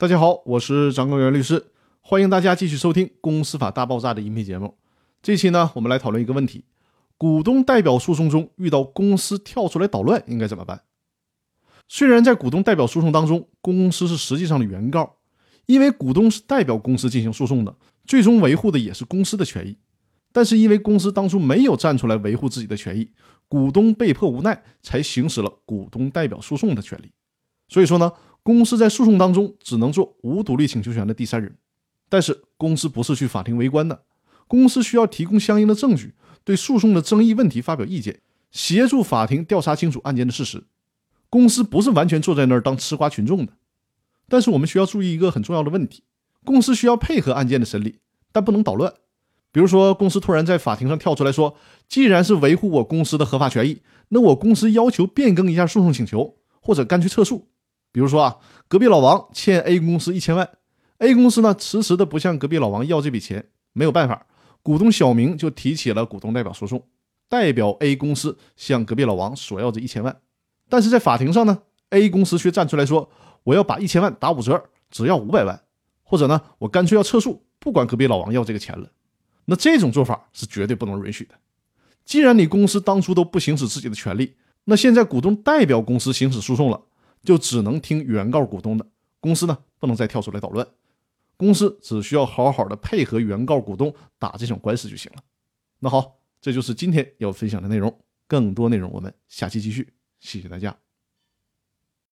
大家好，我是张根元律师，欢迎大家继续收听《公司法大爆炸》的音频节目。这期呢，我们来讨论一个问题：股东代表诉讼中遇到公司跳出来捣乱，应该怎么办？虽然在股东代表诉讼当中，公司是实际上的原告，因为股东是代表公司进行诉讼的，最终维护的也是公司的权益。但是因为公司当初没有站出来维护自己的权益，股东被迫无奈才行使了股东代表诉讼的权利。所以说呢。公司在诉讼当中只能做无独立请求权的第三人，但是公司不是去法庭围观的，公司需要提供相应的证据，对诉讼的争议问题发表意见，协助法庭调查清楚案件的事实。公司不是完全坐在那儿当吃瓜群众的，但是我们需要注意一个很重要的问题：公司需要配合案件的审理，但不能捣乱。比如说，公司突然在法庭上跳出来说，既然是维护我公司的合法权益，那我公司要求变更一下诉讼请求，或者干脆撤诉。比如说啊，隔壁老王欠 A 公司一千万，A 公司呢迟迟的不向隔壁老王要这笔钱，没有办法，股东小明就提起了股东代表诉讼，代表 A 公司向隔壁老王索要这一千万。但是在法庭上呢，A 公司却站出来说，我要把一千万打五折，只要五百万，或者呢，我干脆要撤诉，不管隔壁老王要这个钱了。那这种做法是绝对不能允许的。既然你公司当初都不行使自己的权利，那现在股东代表公司行使诉讼了。就只能听原告股东的，公司呢不能再跳出来捣乱，公司只需要好好的配合原告股东打这场官司就行了。那好，这就是今天要分享的内容，更多内容我们下期继续，谢谢大家。